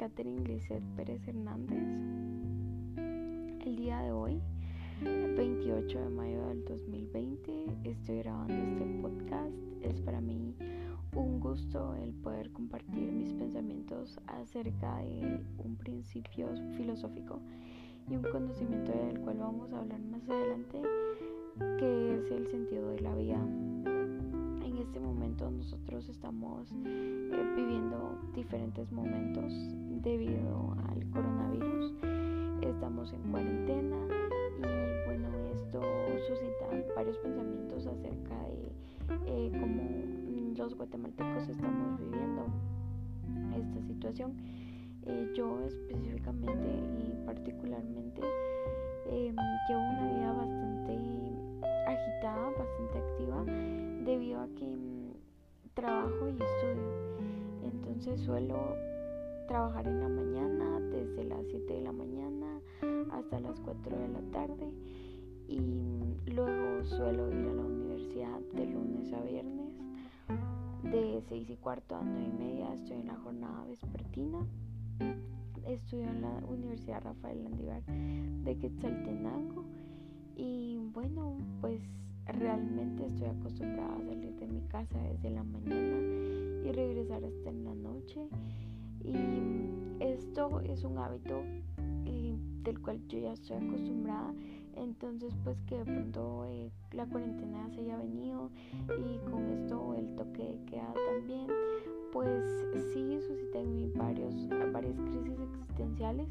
Catherine Lizeth Pérez Hernández. El día de hoy, 28 de mayo del 2020, estoy grabando este podcast. Es para mí un gusto el poder compartir mis pensamientos acerca de un principio filosófico y un conocimiento del cual vamos a hablar más adelante, que es el sentido nosotros estamos eh, viviendo diferentes momentos debido al coronavirus. Estamos en cuarentena y bueno, esto suscita varios pensamientos acerca de eh, cómo los guatemaltecos estamos viviendo esta situación. Eh, yo específicamente y particularmente llevo Entonces suelo trabajar en la mañana, desde las 7 de la mañana hasta las 4 de la tarde. Y luego suelo ir a la universidad de lunes a viernes de 6 y cuarto a 9 y media estoy en la jornada vespertina. Estudio en la Universidad Rafael Landívar de Quetzaltenango. Y bueno pues realmente estoy acostumbrada a salir de mi casa desde la mañana y regresar hasta en la noche y esto es un hábito eh, del cual yo ya estoy acostumbrada. Entonces pues que de pronto eh, la cuarentena se haya venido y con esto el toque de queda también, pues sí suscita en mí varios, varias crisis existenciales.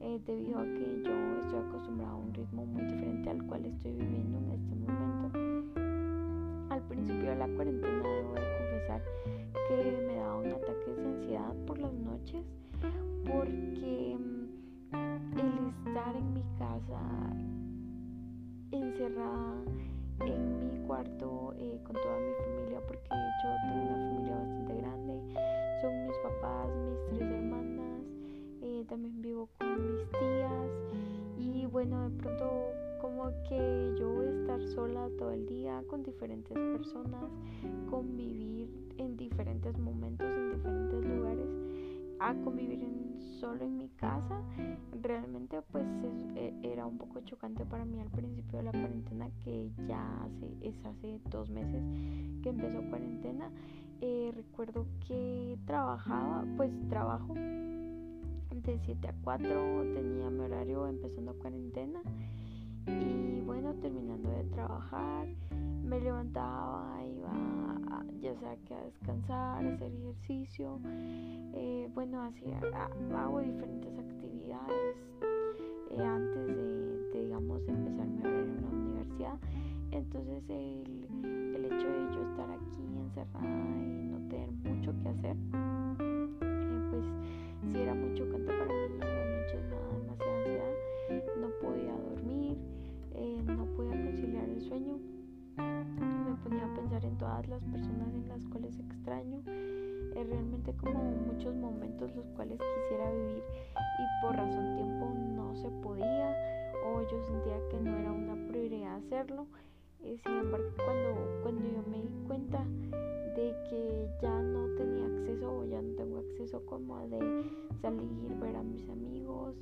Eh, debido a que yo estoy acostumbrada a un ritmo muy diferente al cual estoy viviendo en este momento. Al principio de la cuarentena debo de confesar que me daba un ataque de ansiedad por las noches porque mm, el estar en mi casa encerrada en mi cuarto eh, con toda mi familia porque yo tengo una familia que yo estar sola todo el día con diferentes personas convivir en diferentes momentos en diferentes lugares a convivir solo en mi casa realmente pues e, era un poco chocante para mí al principio de la cuarentena que ya hace, es hace dos meses que empezó cuarentena. Eh, recuerdo que trabajaba pues trabajo de 7 a 4 tenía mi horario empezando cuarentena y bueno terminando de trabajar me levantaba iba ya sea que a descansar, hacer ejercicio, eh, bueno, hacía, hago diferentes actividades eh, antes de, digamos, empezar mi horario en la universidad. Entonces el, el, hecho de yo estar aquí encerrada y no tener mucho que hacer, las cuales extraño, eh, realmente como muchos momentos los cuales quisiera vivir y por razón tiempo no se podía o yo sentía que no era una prioridad hacerlo. Eh, sin embargo, cuando, cuando yo me di cuenta de que ya no tenía acceso o ya no tengo acceso como de salir, ver a mis amigos,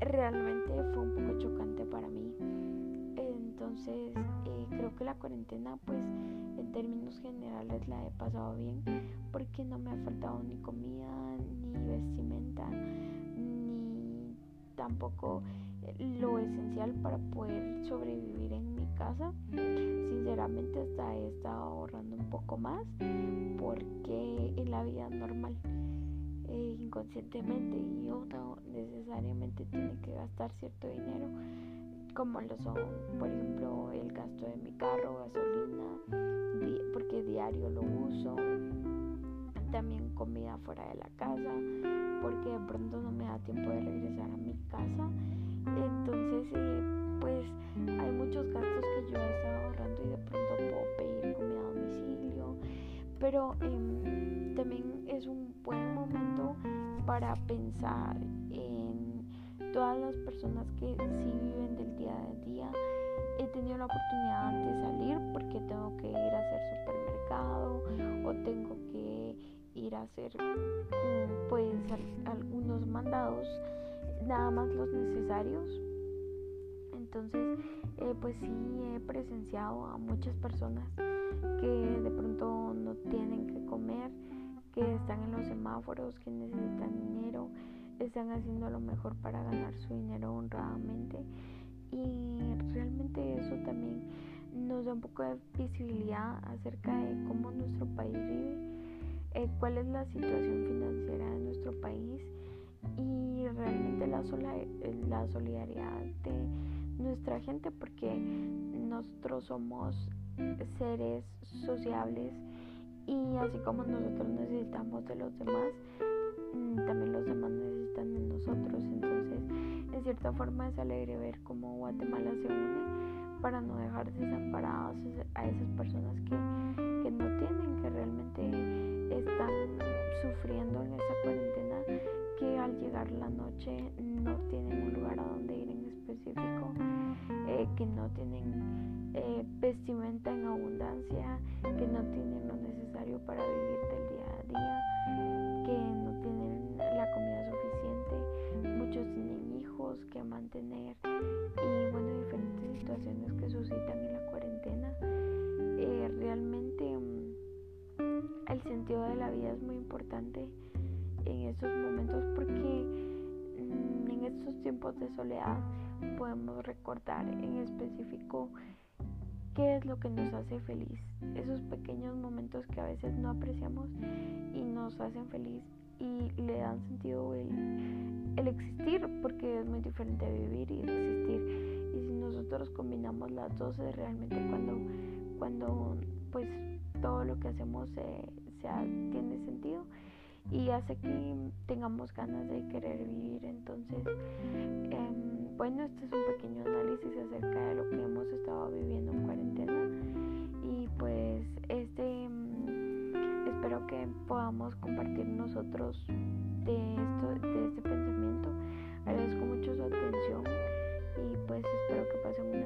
realmente fue un poco chocante para mí. Entonces, eh, creo que la cuarentena, pues, términos generales la he pasado bien porque no me ha faltado ni comida, ni vestimenta, ni tampoco lo esencial para poder sobrevivir en mi casa. Sinceramente, hasta he estado ahorrando un poco más porque en la vida normal. Eh, inconscientemente y uno necesariamente tiene que gastar cierto dinero como lo son, por ejemplo, el gasto de mi carro, gasolina, diario lo uso, también comida fuera de la casa, porque de pronto no me da tiempo de regresar a mi casa. Entonces, eh, pues hay muchos gastos que yo he estado ahorrando y de pronto puedo pedir comida a domicilio, pero em, también es un buen momento para pensar en todas las personas que sí viven del día a día. La oportunidad de salir porque tengo que ir a hacer supermercado o tengo que ir a hacer mm, pues algunos mandados, nada más los necesarios. Entonces, eh, pues sí he presenciado a muchas personas que de pronto no tienen que comer, que están en los semáforos, que necesitan dinero, están haciendo lo mejor para ganar su dinero honradamente y realmente eso también nos da un poco de visibilidad acerca de cómo nuestro país vive, eh, cuál es la situación financiera de nuestro país y realmente la, la solidaridad de nuestra gente porque nosotros somos seres sociables y así como nosotros necesitamos de los demás, mm, también los demás necesitan de nosotros. Cierta forma es alegre ver cómo Guatemala se une para no dejar desamparados a esas personas que, que no tienen, que realmente están sufriendo en esa cuarentena, que al llegar la noche no tienen un lugar a donde ir en específico, eh, que no tienen eh, vestimenta en abundancia, que no tienen lo necesario para vivir del día a día, mantener y bueno, diferentes situaciones que suscitan en la cuarentena. Eh, realmente mm, el sentido de la vida es muy importante en estos momentos porque mm, en estos tiempos de soledad podemos recordar en específico qué es lo que nos hace feliz. Esos pequeños momentos que a veces no apreciamos y nos hacen feliz y le dan sentido el, el existir porque es muy diferente vivir y existir. Y si nosotros combinamos las dos es realmente cuando, cuando pues todo lo que hacemos se, tiene sentido y hace que tengamos ganas de querer vivir. Entonces, em, bueno, este es un pequeño análisis acerca de lo que hemos estado viviendo en cuarentena que podamos compartir nosotros de, esto, de este pensamiento. Agradezco mucho su atención y pues espero que pasen una